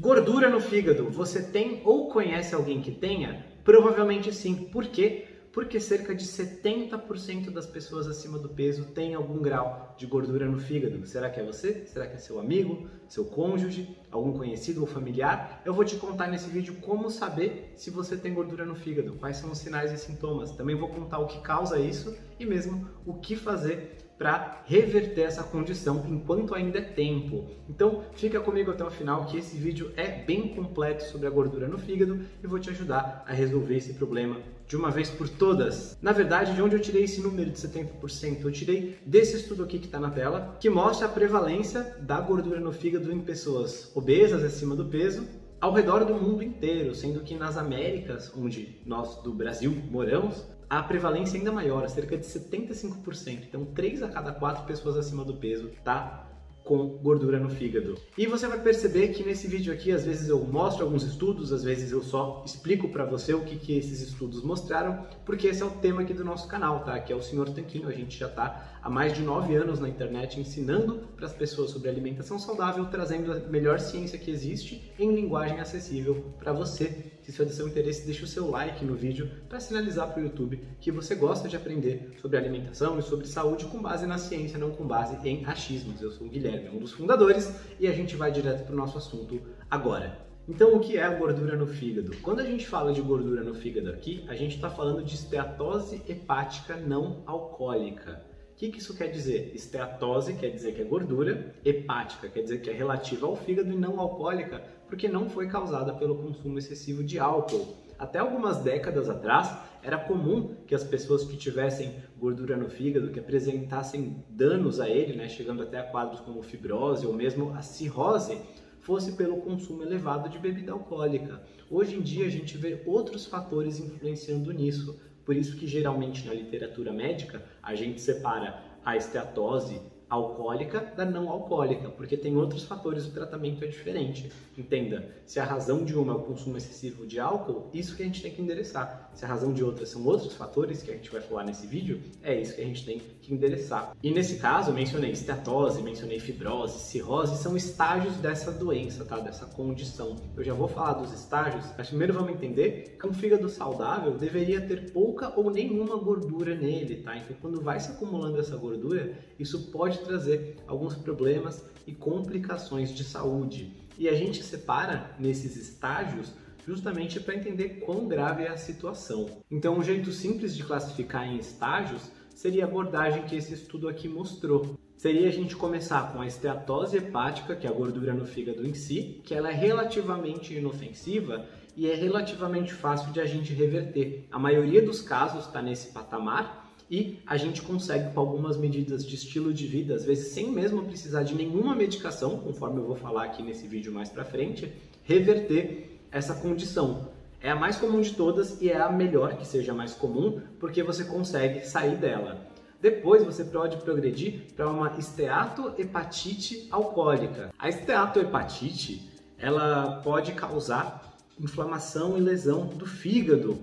Gordura no fígado, você tem ou conhece alguém que tenha? Provavelmente sim. Por quê? Porque cerca de 70% das pessoas acima do peso têm algum grau de gordura no fígado. Será que é você? Será que é seu amigo, seu cônjuge, algum conhecido ou familiar? Eu vou te contar nesse vídeo como saber se você tem gordura no fígado, quais são os sinais e sintomas. Também vou contar o que causa isso e mesmo o que fazer para reverter essa condição enquanto ainda é tempo. Então, fica comigo até o final que esse vídeo é bem completo sobre a gordura no fígado e vou te ajudar a resolver esse problema de uma vez por todas. Na verdade, de onde eu tirei esse número de 70%? Eu tirei desse estudo aqui que está na tela, que mostra a prevalência da gordura no fígado em pessoas obesas acima do peso ao redor do mundo inteiro, sendo que nas Américas, onde nós do Brasil moramos, a prevalência é ainda maior, cerca de 75%. Então, 3 a cada 4 pessoas acima do peso tá com gordura no fígado. E você vai perceber que nesse vídeo aqui, às vezes eu mostro alguns estudos, às vezes eu só explico para você o que, que esses estudos mostraram, porque esse é o tema aqui do nosso canal, tá? Que é o Senhor Tanquinho. A gente já está há mais de nove anos na internet ensinando para as pessoas sobre alimentação saudável, trazendo a melhor ciência que existe em linguagem acessível para você se é do seu interesse, deixe o seu like no vídeo para sinalizar para o YouTube que você gosta de aprender sobre alimentação e sobre saúde com base na ciência, não com base em achismos. Eu sou o Guilherme, um dos fundadores, e a gente vai direto para o nosso assunto agora. Então, o que é a gordura no fígado? Quando a gente fala de gordura no fígado aqui, a gente está falando de esteatose hepática não alcoólica. Que, que isso quer dizer? Esteatose quer dizer que é gordura, hepática quer dizer que é relativa ao fígado e não alcoólica porque não foi causada pelo consumo excessivo de álcool. Até algumas décadas atrás, era comum que as pessoas que tivessem gordura no fígado, que apresentassem danos a ele, né, chegando até a quadros como fibrose ou mesmo a cirrose, fosse pelo consumo elevado de bebida alcoólica. Hoje em dia a gente vê outros fatores influenciando nisso, por isso que geralmente na literatura médica a gente separa a esteatose alcoólica da não alcoólica, porque tem outros fatores, o tratamento é diferente. Entenda, se a razão de uma é o consumo excessivo de álcool, isso que a gente tem que endereçar. Se a razão de outra são outros fatores que a gente vai falar nesse vídeo, é isso que a gente tem que endereçar. E nesse caso, eu mencionei esteatose, mencionei fibrose, cirrose, são estágios dessa doença, tá? Dessa condição. Eu já vou falar dos estágios, mas primeiro vamos entender que um fígado saudável deveria ter pouca ou nenhuma gordura nele, tá? Então, quando vai se acumulando essa gordura, isso pode trazer alguns problemas e complicações de saúde. E a gente separa nesses estágios justamente para entender quão grave é a situação. Então, um jeito simples de classificar em estágios seria a abordagem que esse estudo aqui mostrou. Seria a gente começar com a esteatose hepática, que é a gordura no fígado em si, que ela é relativamente inofensiva e é relativamente fácil de a gente reverter. A maioria dos casos está nesse patamar e a gente consegue, com algumas medidas de estilo de vida, às vezes sem mesmo precisar de nenhuma medicação, conforme eu vou falar aqui nesse vídeo mais para frente, reverter essa condição. É a mais comum de todas e é a melhor que seja mais comum, porque você consegue sair dela. Depois você pode progredir para uma esteatohepatite alcoólica. A esteatohepatite, ela pode causar inflamação e lesão do fígado.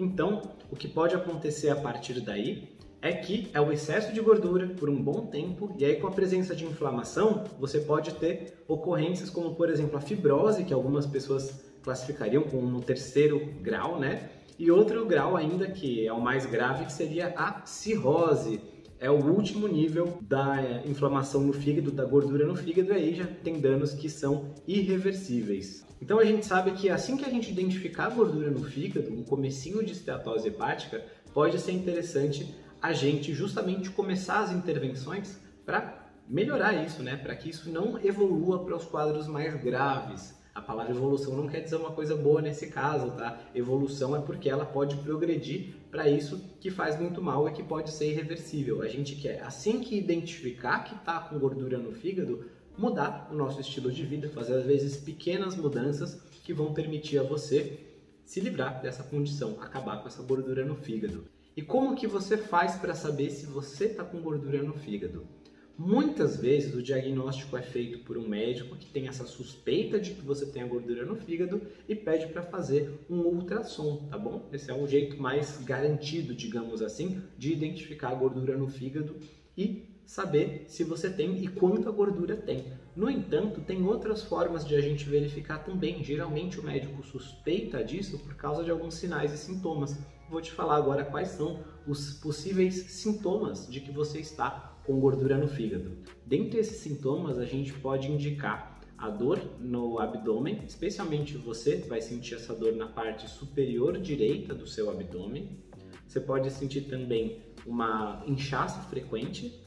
Então, o que pode acontecer a partir daí é que é o excesso de gordura por um bom tempo e aí com a presença de inflamação você pode ter ocorrências como por exemplo a fibrose que algumas pessoas classificariam como no terceiro grau, né? E outro grau ainda que é o mais grave que seria a cirrose. É o último nível da é, inflamação no fígado, da gordura no fígado, e aí já tem danos que são irreversíveis. Então a gente sabe que assim que a gente identificar a gordura no fígado, um comecinho de esteatose hepática, pode ser interessante a gente justamente começar as intervenções para melhorar isso, né? Para que isso não evolua para os quadros mais graves. A palavra evolução não quer dizer uma coisa boa nesse caso, tá? Evolução é porque ela pode progredir para isso que faz muito mal e que pode ser irreversível. A gente quer, assim que identificar que está com gordura no fígado, mudar o nosso estilo de vida, fazer às vezes pequenas mudanças que vão permitir a você se livrar dessa condição, acabar com essa gordura no fígado. E como que você faz para saber se você está com gordura no fígado? Muitas vezes o diagnóstico é feito por um médico que tem essa suspeita de que você tem a gordura no fígado e pede para fazer um ultrassom, tá bom? Esse é o jeito mais garantido, digamos assim, de identificar a gordura no fígado e saber se você tem e quanta gordura tem. No entanto, tem outras formas de a gente verificar também. Geralmente o médico suspeita disso por causa de alguns sinais e sintomas. Vou te falar agora quais são os possíveis sintomas de que você está com gordura no fígado. Dentre esses sintomas, a gente pode indicar a dor no abdômen, especialmente você vai sentir essa dor na parte superior direita do seu abdômen. Você pode sentir também uma inchaço frequente,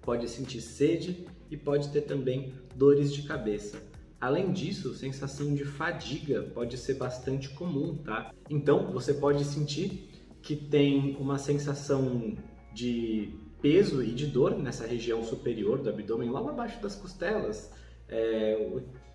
pode sentir sede e pode ter também dores de cabeça. Além disso, sensação de fadiga pode ser bastante comum, tá? Então, você pode sentir que tem uma sensação de peso e de dor nessa região superior do abdômen, logo abaixo das costelas, é,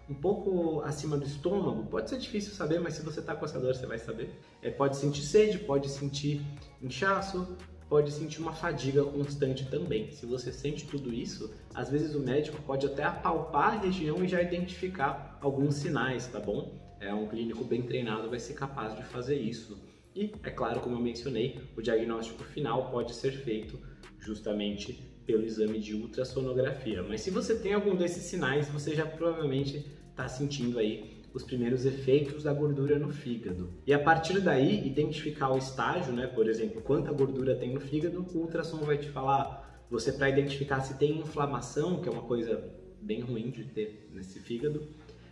um pouco acima do estômago. Pode ser difícil saber, mas se você está com essa dor, você vai saber. É, pode sentir sede, pode sentir inchaço, pode sentir uma fadiga constante também. Se você sente tudo isso, às vezes o médico pode até apalpar a região e já identificar alguns sinais, tá bom? É um clínico bem treinado vai ser capaz de fazer isso. E, é claro, como eu mencionei, o diagnóstico final pode ser feito justamente pelo exame de ultrassonografia. Mas se você tem algum desses sinais, você já provavelmente está sentindo aí os primeiros efeitos da gordura no fígado. E a partir daí, identificar o estágio, né? Por exemplo, quanta gordura tem no fígado, o ultrassom vai te falar, você para identificar se tem inflamação, que é uma coisa bem ruim de ter nesse fígado,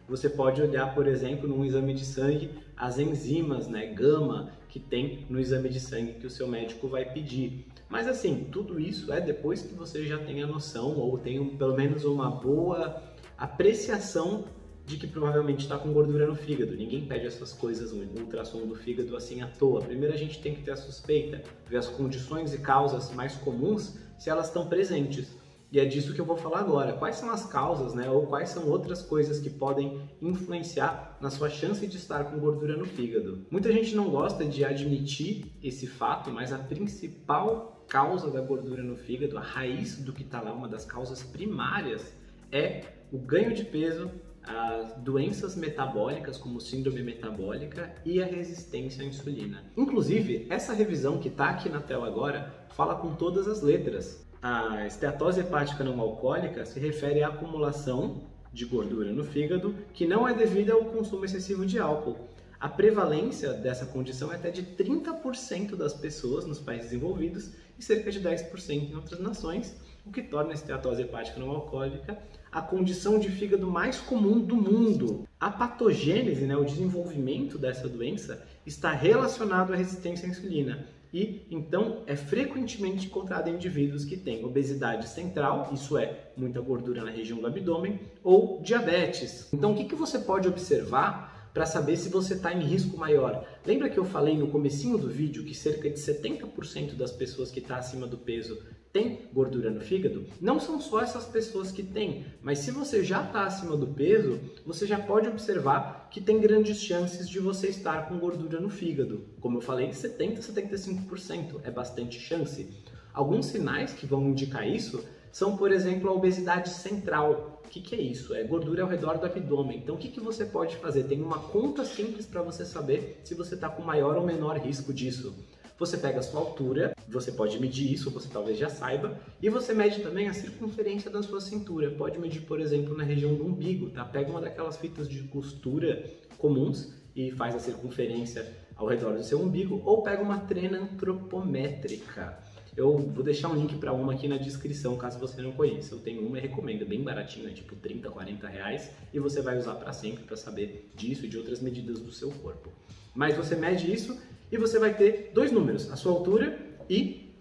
você pode olhar, por exemplo, num exame de sangue, as enzimas, né, gama, que tem no exame de sangue que o seu médico vai pedir. Mas assim, tudo isso é depois que você já tem a noção ou tem pelo menos uma boa apreciação de que provavelmente está com gordura no fígado. Ninguém pede essas coisas no ultrassom do fígado assim à toa. Primeiro a gente tem que ter a suspeita, ver as condições e causas mais comuns se elas estão presentes. E é disso que eu vou falar agora. Quais são as causas, né, ou quais são outras coisas que podem influenciar na sua chance de estar com gordura no fígado? Muita gente não gosta de admitir esse fato, mas a principal causa da gordura no fígado, a raiz do que está lá, uma das causas primárias, é o ganho de peso as doenças metabólicas, como síndrome metabólica e a resistência à insulina. Inclusive, essa revisão que está aqui na tela agora fala com todas as letras. A esteatose hepática não alcoólica se refere à acumulação de gordura no fígado que não é devida ao consumo excessivo de álcool. A prevalência dessa condição é até de 30% das pessoas nos países desenvolvidos e cerca de 10% em outras nações, o que torna a esteatose hepática não alcoólica a condição de fígado mais comum do mundo. A patogênese, né, o desenvolvimento dessa doença, está relacionado à resistência à insulina e então é frequentemente encontrado em indivíduos que têm obesidade central, isso é, muita gordura na região do abdômen, ou diabetes. Então, o que, que você pode observar para saber se você está em risco maior. Lembra que eu falei no comecinho do vídeo que cerca de 70% das pessoas que estão tá acima do peso tem gordura no fígado? Não são só essas pessoas que têm, mas se você já está acima do peso, você já pode observar que tem grandes chances de você estar com gordura no fígado. Como eu falei, 70 a 75% é bastante chance. Alguns sinais que vão indicar isso são, por exemplo, a obesidade central. O que, que é isso? É gordura ao redor do abdômen. Então, o que, que você pode fazer? Tem uma conta simples para você saber se você está com maior ou menor risco disso. Você pega a sua altura, você pode medir isso, você talvez já saiba, e você mede também a circunferência da sua cintura. Pode medir, por exemplo, na região do umbigo, tá? Pega uma daquelas fitas de costura comuns e faz a circunferência ao redor do seu umbigo, ou pega uma trena antropométrica. Eu vou deixar um link para uma aqui na descrição, caso você não conheça. Eu tenho uma e recomendo, é bem baratinho, é tipo 30, 40 reais, e você vai usar para sempre para saber disso e de outras medidas do seu corpo. Mas você mede isso e você vai ter dois números, a sua altura e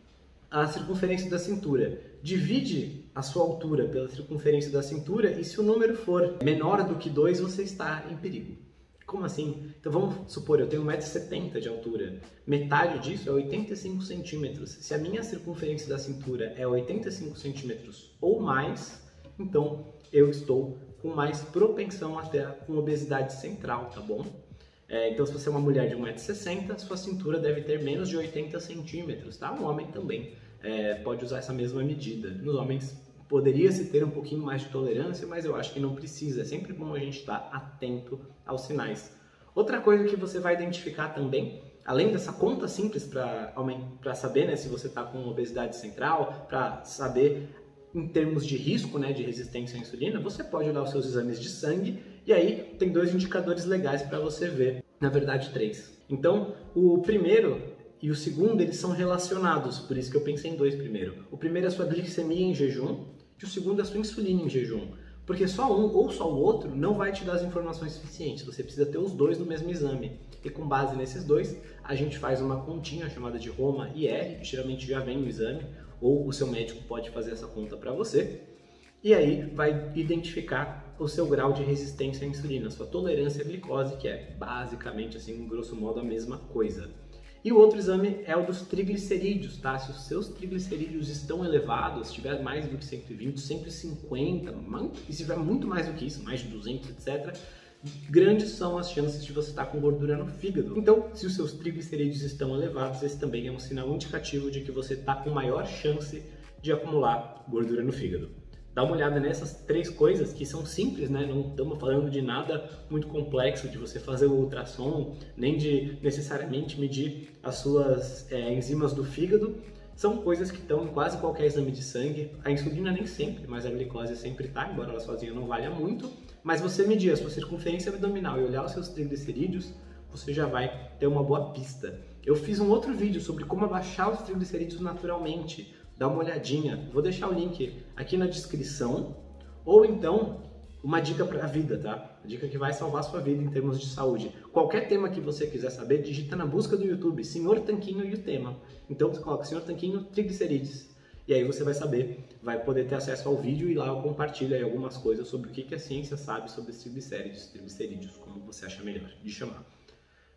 a circunferência da cintura. Divide a sua altura pela circunferência da cintura e se o número for menor do que 2, você está em perigo. Como assim? Então vamos supor, eu tenho 1,70m de altura. Metade disso é 85 centímetros. Se a minha circunferência da cintura é 85 centímetros ou mais, então eu estou com mais propensão até com obesidade central, tá bom? É, então, se você é uma mulher de 1,60m, sua cintura deve ter menos de 80 centímetros, tá? Um homem também é, pode usar essa mesma medida. Nos homens poderia-se ter um pouquinho mais de tolerância, mas eu acho que não precisa. É sempre bom a gente estar atento aos sinais. Outra coisa que você vai identificar também, além dessa conta simples para saber né, se você está com obesidade central, para saber em termos de risco, né, de resistência à insulina, você pode olhar os seus exames de sangue e aí tem dois indicadores legais para você ver, na verdade três. Então, o primeiro e o segundo, eles são relacionados, por isso que eu pensei em dois primeiro. O primeiro é a sua glicemia em jejum e o segundo é a sua insulina em jejum. Porque só um ou só o outro não vai te dar as informações suficientes. Você precisa ter os dois no mesmo exame. E com base nesses dois, a gente faz uma continha chamada de Roma IR, que geralmente já vem no exame, ou o seu médico pode fazer essa conta para você. E aí vai identificar o seu grau de resistência à insulina, sua tolerância à glicose, que é basicamente assim, grosso modo a mesma coisa. E o outro exame é o dos triglicerídeos, tá? Se os seus triglicerídeos estão elevados, se tiver mais do que 120, 150, e se tiver muito mais do que isso, mais de 200, etc., grandes são as chances de você estar com gordura no fígado. Então, se os seus triglicerídeos estão elevados, esse também é um sinal indicativo de que você está com maior chance de acumular gordura no fígado dá uma olhada nessas três coisas que são simples, né? Não estamos falando de nada muito complexo, de você fazer o ultrassom, nem de necessariamente medir as suas é, enzimas do fígado. São coisas que estão em quase qualquer exame de sangue. A insulina nem sempre, mas a glicose sempre está, embora ela sozinha não valha muito. Mas você medir a sua circunferência abdominal e olhar os seus triglicerídeos, você já vai ter uma boa pista. Eu fiz um outro vídeo sobre como abaixar os triglicerídeos naturalmente dá uma olhadinha. Vou deixar o link aqui na descrição. Ou então, uma dica para a vida, tá? Dica que vai salvar sua vida em termos de saúde. Qualquer tema que você quiser saber, digita na busca do YouTube, Senhor Tanquinho e o tema. Então você coloca Senhor Tanquinho triglicerídeos. E aí você vai saber, vai poder ter acesso ao vídeo e lá eu compartilho aí algumas coisas sobre o que, que a ciência sabe sobre os triglicéridos, triglicerídeos, como você acha melhor de chamar.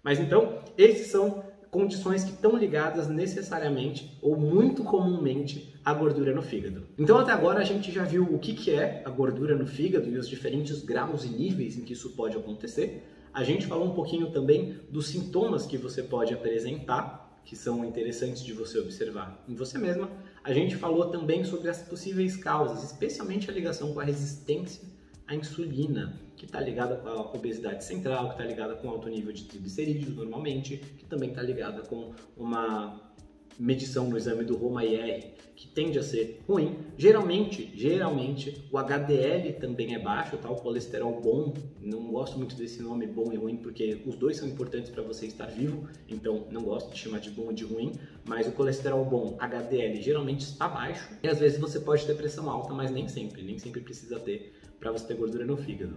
Mas então, esses são condições que estão ligadas necessariamente ou muito comumente à gordura no fígado. Então até agora a gente já viu o que, que é a gordura no fígado e os diferentes graus e níveis em que isso pode acontecer. A gente falou um pouquinho também dos sintomas que você pode apresentar, que são interessantes de você observar em você mesma. A gente falou também sobre as possíveis causas, especialmente a ligação com a resistência à insulina que está ligada com a obesidade central, que está ligada com alto nível de triglicerídeos normalmente, que também está ligada com uma medição no exame do Roma-IR, que tende a ser ruim. Geralmente, geralmente, o HDL também é baixo, tá? o colesterol bom. Não gosto muito desse nome bom e ruim, porque os dois são importantes para você estar vivo, então não gosto de chamar de bom ou de ruim. Mas o colesterol bom, HDL, geralmente está baixo. E às vezes você pode ter pressão alta, mas nem sempre, nem sempre precisa ter para você ter gordura no fígado.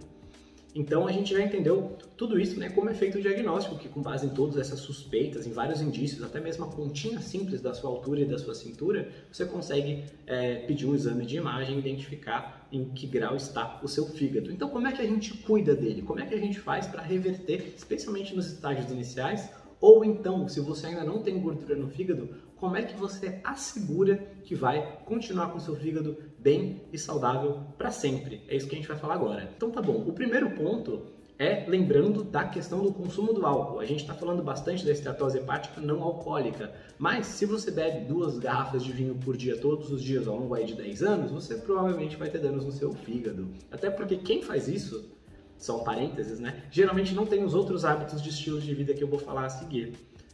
Então a gente já entendeu tudo isso, né, como é feito o diagnóstico, que com base em todas essas suspeitas, em vários indícios, até mesmo a pontinha simples da sua altura e da sua cintura, você consegue é, pedir um exame de imagem e identificar em que grau está o seu fígado. Então como é que a gente cuida dele? Como é que a gente faz para reverter, especialmente nos estágios iniciais, ou então, se você ainda não tem gordura no fígado, como é que você assegura que vai continuar com seu fígado bem e saudável para sempre? É isso que a gente vai falar agora. Então tá bom. O primeiro ponto é lembrando da questão do consumo do álcool. A gente está falando bastante da esteatose hepática não alcoólica, mas se você bebe duas garrafas de vinho por dia todos os dias ao longo de 10 anos, você provavelmente vai ter danos no seu fígado. Até porque quem faz isso são parênteses, né? Geralmente não tem os outros hábitos de estilo de vida que eu vou falar a seguir.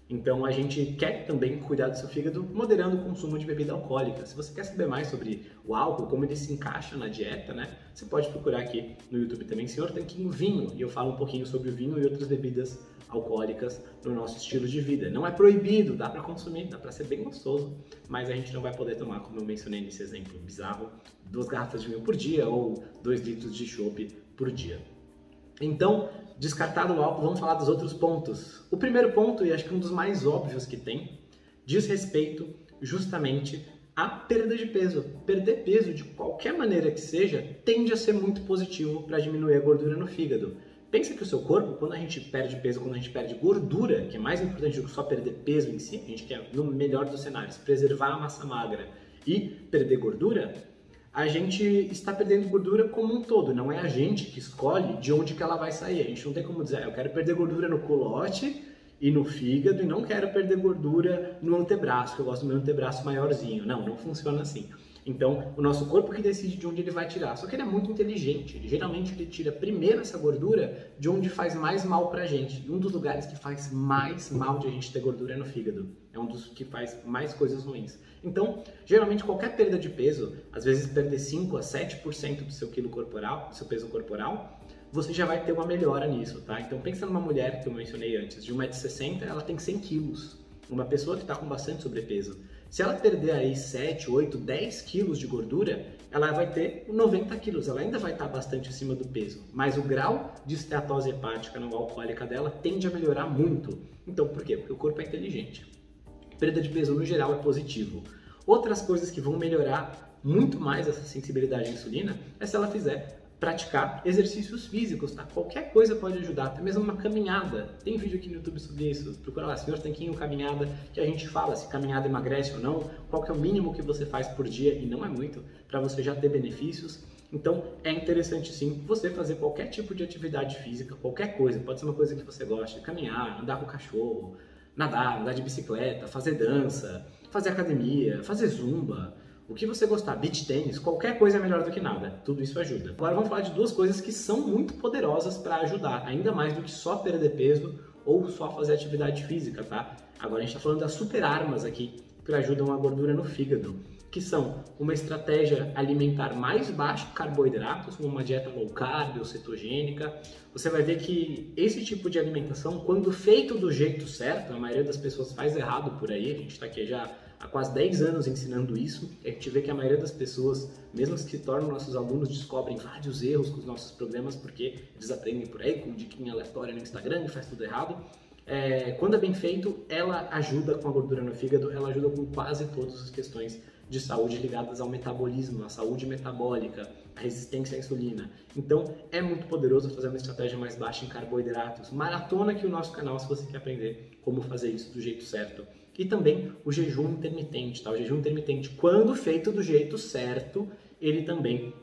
Então a gente quer também cuidar do seu fígado moderando o consumo de bebida alcoólica. Se você quer saber mais sobre o álcool, como ele se encaixa na dieta, né? Você pode procurar aqui no YouTube também Senhor Tanquinho Vinho e eu falo um pouquinho sobre o vinho e outras bebidas alcoólicas no nosso estilo de vida. Não é proibido, dá para consumir, dá para ser bem gostoso, mas a gente não vai poder tomar, como eu mencionei nesse exemplo bizarro, duas garrafas de vinho por dia ou dois litros de chopp por dia. Então, descartado o álcool, vamos falar dos outros pontos. O primeiro ponto, e acho que um dos mais óbvios que tem, diz respeito justamente à perda de peso. Perder peso, de qualquer maneira que seja, tende a ser muito positivo para diminuir a gordura no fígado. Pensa que o seu corpo, quando a gente perde peso, quando a gente perde gordura, que é mais importante do que só perder peso em si, a gente quer, no melhor dos cenários, preservar a massa magra e perder gordura, a gente está perdendo gordura como um todo, não é a gente que escolhe de onde que ela vai sair. A gente não tem como dizer, ah, eu quero perder gordura no colote e no fígado e não quero perder gordura no antebraço, que eu gosto do meu antebraço maiorzinho. Não, não funciona assim. Então, o nosso corpo que decide de onde ele vai tirar. Só que ele é muito inteligente. Ele, geralmente ele tira primeiro essa gordura de onde faz mais mal pra gente. E um dos lugares que faz mais mal de a gente ter gordura é no fígado. É um dos que faz mais coisas ruins. Então, geralmente qualquer perda de peso, às vezes perder 5 a 7% do seu quilo corporal, do seu peso corporal, você já vai ter uma melhora nisso, tá? Então pensa numa mulher que eu mencionei antes, de 1,60m, ela tem 100 quilos. Uma pessoa que está com bastante sobrepeso. Se ela perder aí 7, 8, 10 quilos de gordura, ela vai ter 90 quilos, ela ainda vai estar bastante acima do peso, mas o grau de esteatose hepática não alcoólica dela tende a melhorar muito. Então, por quê? Porque o corpo é inteligente. Perda de peso no geral é positivo. Outras coisas que vão melhorar muito mais essa sensibilidade à insulina é se ela fizer praticar exercícios físicos, tá? Qualquer coisa pode ajudar, até mesmo uma caminhada. Tem vídeo aqui no YouTube sobre isso. Procura lá, Senhor Tanquinho Caminhada, que a gente fala se caminhada emagrece ou não, qual é o mínimo que você faz por dia, e não é muito, para você já ter benefícios. Então é interessante sim você fazer qualquer tipo de atividade física, qualquer coisa, pode ser uma coisa que você gosta, caminhar, andar com o cachorro, nadar, andar de bicicleta, fazer dança, fazer academia, fazer zumba, o que você gostar, beach tênis, qualquer coisa é melhor do que nada. Tudo isso ajuda. Agora vamos falar de duas coisas que são muito poderosas para ajudar, ainda mais do que só perder peso ou só fazer atividade física, tá? Agora a gente está falando das super armas aqui que ajudam a gordura no fígado, que são uma estratégia alimentar mais baixa de carboidratos, uma dieta low carb ou cetogênica. Você vai ver que esse tipo de alimentação, quando feito do jeito certo, a maioria das pessoas faz errado por aí, a gente está aqui já há quase 10 anos ensinando isso, a gente vê que a maioria das pessoas, mesmo as que se tornam nossos alunos, descobrem vários erros com os nossos programas porque eles aprendem por aí com diquinha aleatória no Instagram e faz tudo errado. É, quando é bem feito, ela ajuda com a gordura no fígado, ela ajuda com quase todas as questões de saúde ligadas ao metabolismo, à saúde metabólica, à resistência à insulina. Então, é muito poderoso fazer uma estratégia mais baixa em carboidratos. Maratona aqui o nosso canal se você quer aprender como fazer isso do jeito certo. E também o jejum intermitente, tá? O jejum intermitente, quando feito do jeito certo, ele também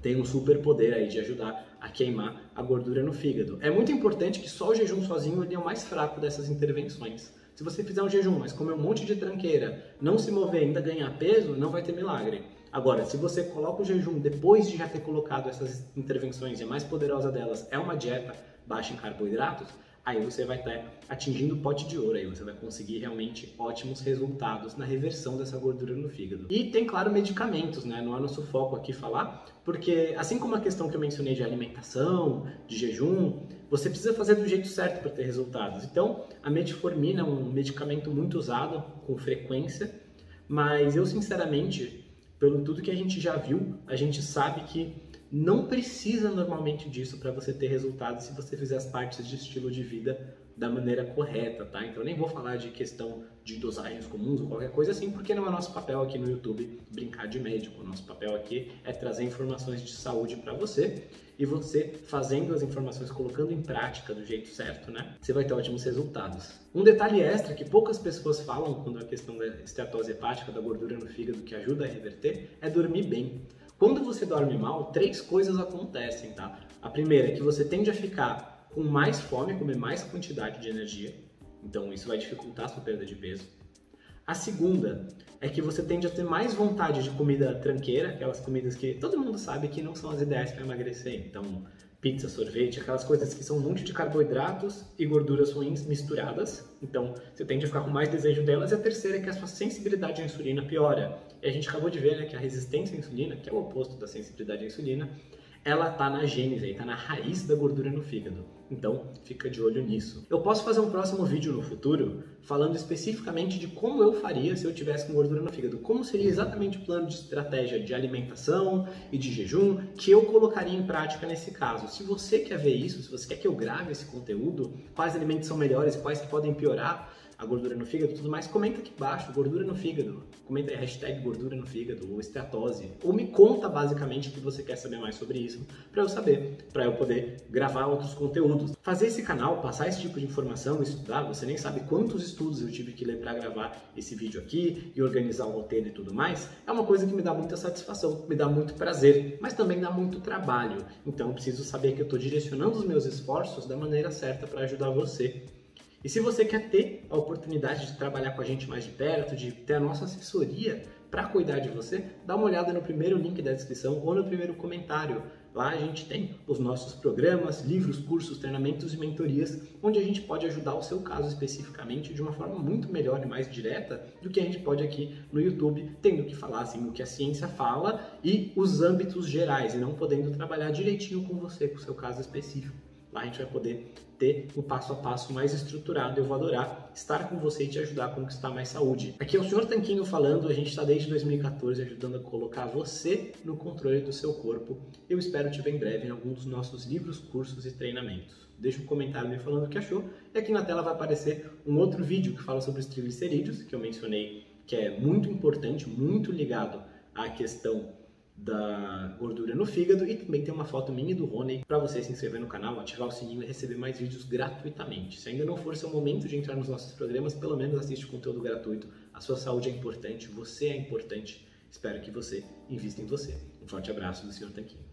tem um super poder aí de ajudar a queimar a gordura no fígado. É muito importante que só o jejum sozinho ele é o mais fraco dessas intervenções. Se você fizer um jejum, mas comer um monte de tranqueira, não se mover ainda ganhar peso, não vai ter milagre. Agora, se você coloca o jejum depois de já ter colocado essas intervenções, e a mais poderosa delas é uma dieta baixa em carboidratos, aí você vai estar atingindo o pote de ouro, aí você vai conseguir realmente ótimos resultados na reversão dessa gordura no fígado. E tem, claro, medicamentos, né? Não é nosso foco aqui falar, porque assim como a questão que eu mencionei de alimentação, de jejum, você precisa fazer do jeito certo para ter resultados. Então, a metformina é um medicamento muito usado com frequência, mas eu sinceramente, pelo tudo que a gente já viu, a gente sabe que não precisa normalmente disso para você ter resultados se você fizer as partes de estilo de vida da maneira correta, tá? Então nem vou falar de questão de dosagens comuns ou qualquer coisa assim, porque não é nosso papel aqui no YouTube brincar de médico. O nosso papel aqui é trazer informações de saúde para você e você fazendo as informações, colocando em prática do jeito certo, né? Você vai ter ótimos resultados. Um detalhe extra que poucas pessoas falam quando a questão da esteatose hepática, da gordura no fígado que ajuda a reverter, é dormir bem. Quando você dorme mal, três coisas acontecem, tá? A primeira é que você tende a ficar com mais fome, comer mais quantidade de energia, então isso vai dificultar a sua perda de peso. A segunda é que você tende a ter mais vontade de comida tranqueira, aquelas comidas que todo mundo sabe que não são as ideais para emagrecer. Então, pizza, sorvete, aquelas coisas que são um monte de carboidratos e gorduras ruins misturadas. Então, você tende a ficar com mais desejo delas. E a terceira é que a sua sensibilidade à insulina piora. E a gente acabou de ver né, que a resistência à insulina, que é o oposto da sensibilidade à insulina, ela está na gênese, está na raiz da gordura no fígado. Então, fica de olho nisso. Eu posso fazer um próximo vídeo no futuro falando especificamente de como eu faria se eu tivesse com gordura no fígado. Como seria exatamente o plano de estratégia de alimentação e de jejum que eu colocaria em prática nesse caso. Se você quer ver isso, se você quer que eu grave esse conteúdo, quais alimentos são melhores, quais que podem piorar, a gordura no fígado e tudo mais, comenta aqui embaixo, gordura no fígado. Comenta aí, hashtag gordura no fígado, ou esteatose. Ou me conta basicamente que você quer saber mais sobre isso, para eu saber, para eu poder gravar outros conteúdos. Fazer esse canal, passar esse tipo de informação, estudar, você nem sabe quantos estudos eu tive que ler para gravar esse vídeo aqui e organizar o roteiro e tudo mais, é uma coisa que me dá muita satisfação, me dá muito prazer, mas também dá muito trabalho. Então preciso saber que eu estou direcionando os meus esforços da maneira certa para ajudar você e se você quer ter a oportunidade de trabalhar com a gente mais de perto, de ter a nossa assessoria para cuidar de você, dá uma olhada no primeiro link da descrição ou no primeiro comentário. Lá a gente tem os nossos programas, livros, cursos, treinamentos e mentorias, onde a gente pode ajudar o seu caso especificamente de uma forma muito melhor e mais direta do que a gente pode aqui no YouTube, tendo que falar assim o que a ciência fala e os âmbitos gerais, e não podendo trabalhar direitinho com você, com o seu caso específico. Lá a gente vai poder ter um passo a passo mais estruturado. Eu vou adorar estar com você e te ajudar a conquistar mais saúde. Aqui é o Sr. Tanquinho falando, a gente está desde 2014 ajudando a colocar você no controle do seu corpo. Eu espero te ver em breve em algum dos nossos livros, cursos e treinamentos. Deixa um comentário me falando o que achou. E aqui na tela vai aparecer um outro vídeo que fala sobre os triglicerídeos, que eu mencionei, que é muito importante, muito ligado à questão da gordura no fígado e também tem uma foto minha do Rony para você se inscrever no canal, ativar o sininho e receber mais vídeos gratuitamente. Se ainda não for seu momento de entrar nos nossos programas, pelo menos assiste conteúdo gratuito. A sua saúde é importante, você é importante. Espero que você invista em você. Um forte abraço do Sr. Tanquinho.